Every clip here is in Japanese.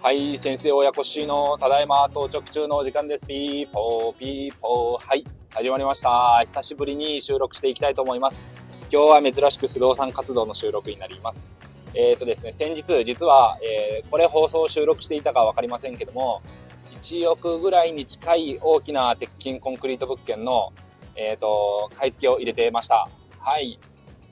はい、先生親子しのただいま到着中の時間です。ピーポーピーポー。はい、始まりました。久しぶりに収録していきたいと思います。今日は珍しく不動産活動の収録になります。えっ、ー、とですね、先日実は、えー、これ放送収録していたかわかりませんけども、1億ぐらいに近い大きな鉄筋コンクリート物件の、えっ、ー、と、買い付けを入れてました。はい。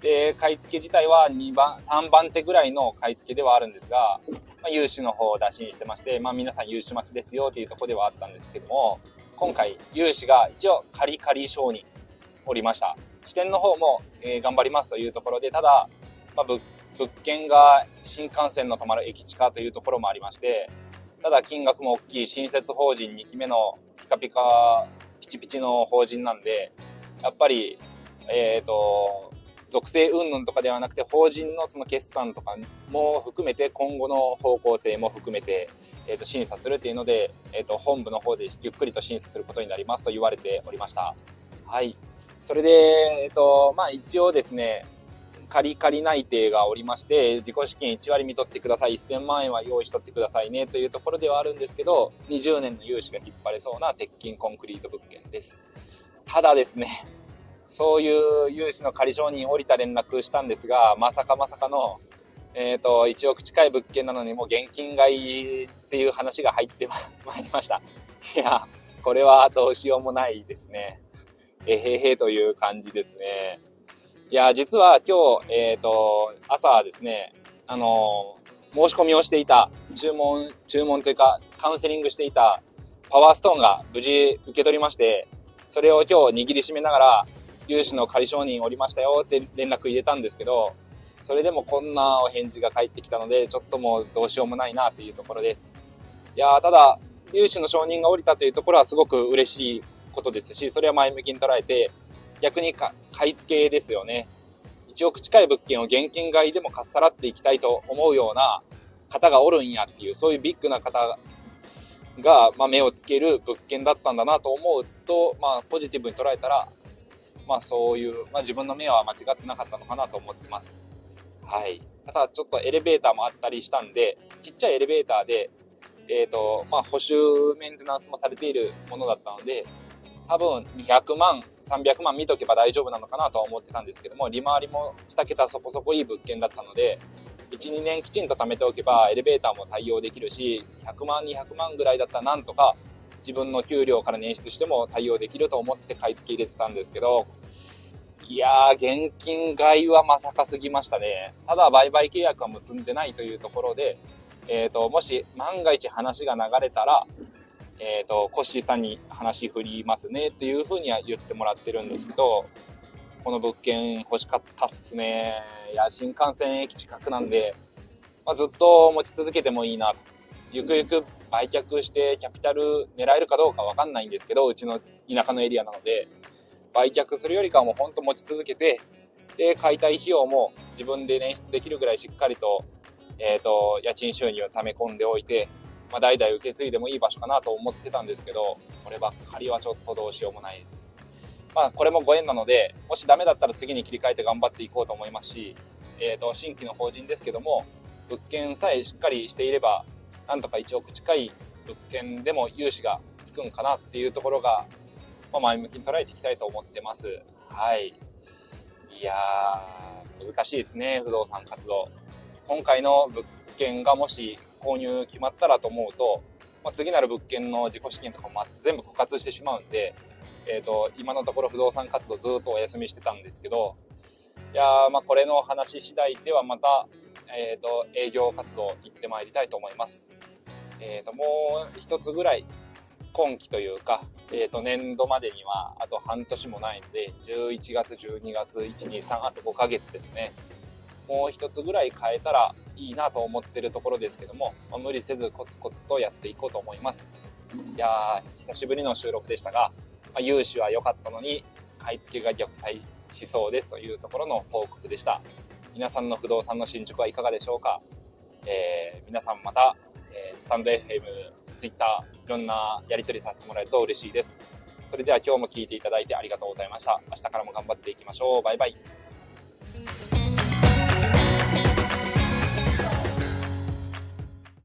で、買い付け自体は2番、3番手ぐらいの買い付けではあるんですが、まあ、融資の方を打診してまして、まあ、皆さん融資待ちですよというとこではあったんですけども、今回、融資が一応、カリカリ承認おりました。支店の方も、えー、頑張りますというところで、ただ、まあ、物件が新幹線の止まる駅地下というところもありまして、ただ金額も大きい新設法人2期目のピカピカピチピチの法人なんで、やっぱり、えっ、ー、と、属性云々とかではなくて、法人のその決算とかも含めて、今後の方向性も含めて、えー、と審査するというので、えー、と本部の方でゆっくりと審査することになりますと言われておりました。はい。それで、えっ、ー、と、まあ一応ですね、仮仮内定がおりまして、自己資金1割見取ってください、1000万円は用意しとってくださいねというところではあるんですけど、20年の融資が引っ張れそうな鉄筋コンクリート物件です。ただですね、そういう融資の仮承認降りた連絡したんですが、まさかまさかの、えっ、ー、と、1億近い物件なのにもう現金買いっていう話が入ってまいりました。いや、これはどうしようもないですね。えへへという感じですね。いや、実は今日、えっ、ー、と、朝ですね、あの、申し込みをしていた、注文、注文というか、カウンセリングしていたパワーストーンが無事受け取りまして、それを今日握りしめながら、融資の仮承認おりましたよって連絡入れたんですけど、それでもこんなお返事が返ってきたので、ちょっともうどうしようもないなというところです。いやただ、融資の承認が下りたというところはすごく嬉しいことですし、それは前向きに捉えて、逆に買い付けですよね。1億近い物件を現金買いでもかっさらっていきたいと思うような方がおるんやっていう、そういうビッグな方が、まあ、目をつける物件だったんだなと思うと、まあ、ポジティブに捉えたら、まあそういう、まあ自分の目は間違ってなかったのかなと思ってます。はい。ただちょっとエレベーターもあったりしたんで、ちっちゃいエレベーターで、えっ、ー、と、まあ保守メンテナンスもされているものだったので、多分200万、300万見とけば大丈夫なのかなとは思ってたんですけども、利回りも2桁そこそこいい物件だったので、1、2年きちんと貯めておけばエレベーターも対応できるし、100万、200万ぐらいだったらなんとか自分の給料から捻出しても対応できると思って買い付け入れてたんですけど、いやー、現金買いはまさかすぎましたね。ただ、売買契約は結んでないというところで、えっ、ー、と、もし万が一話が流れたら、えっ、ー、と、コッシーさんに話振りますねっていうふうには言ってもらってるんですけど、この物件欲しかったっすね。いや、新幹線駅近くなんで、まあ、ずっと持ち続けてもいいなと。ゆくゆく売却してキャピタル狙えるかどうかわかんないんですけど、うちの田舎のエリアなので、売却するよりかはもうほんと持ち続けて、で、解体費用も自分で捻出できるぐらいしっかりと、えっ、ー、と、家賃収入を溜め込んでおいて、まあ、代々受け継いでもいい場所かなと思ってたんですけど、こればっかりはちょっとどうしようもないです。まあ、これもご縁なので、もしダメだったら次に切り替えて頑張っていこうと思いますし、えっ、ー、と、新規の法人ですけども、物件さえしっかりしていれば、なんとか1億近い物件でも融資がつくんかなっていうところが、まあ、前向きに捉えていきたいと思ってます。はい。いやー、難しいですね、不動産活動。今回の物件がもし購入決まったらと思うと、まあ、次なる物件の自己資金とかも全部枯渇してしまうんで、えっ、ー、と、今のところ不動産活動ずっとお休みしてたんですけど、いやー、まあ、これの話次第ではまた、えっ、ー、と、営業活動行ってまいりたいと思います。えっ、ー、と、もう一つぐらい、今期というか、えっ、ー、と、年度までにはあと半年もないので、11月、12月、1、2、3、あと5ヶ月ですね。もう一つぐらい変えたらいいなと思ってるところですけども、まあ、無理せずコツコツとやっていこうと思います。いやー、久しぶりの収録でしたが、まあ、融資は良かったのに、買い付けが逆再しそうですというところの報告でした。皆さんの不動産の進捗はいかがでしょうか、えー、皆さんまた、えー、スタンド FM、Twitter、いろんなやり取りさせてもらえると嬉しいです。それでは今日も聴いていただいてありがとうございました。明日からも頑張っていきましょう。バイバイ。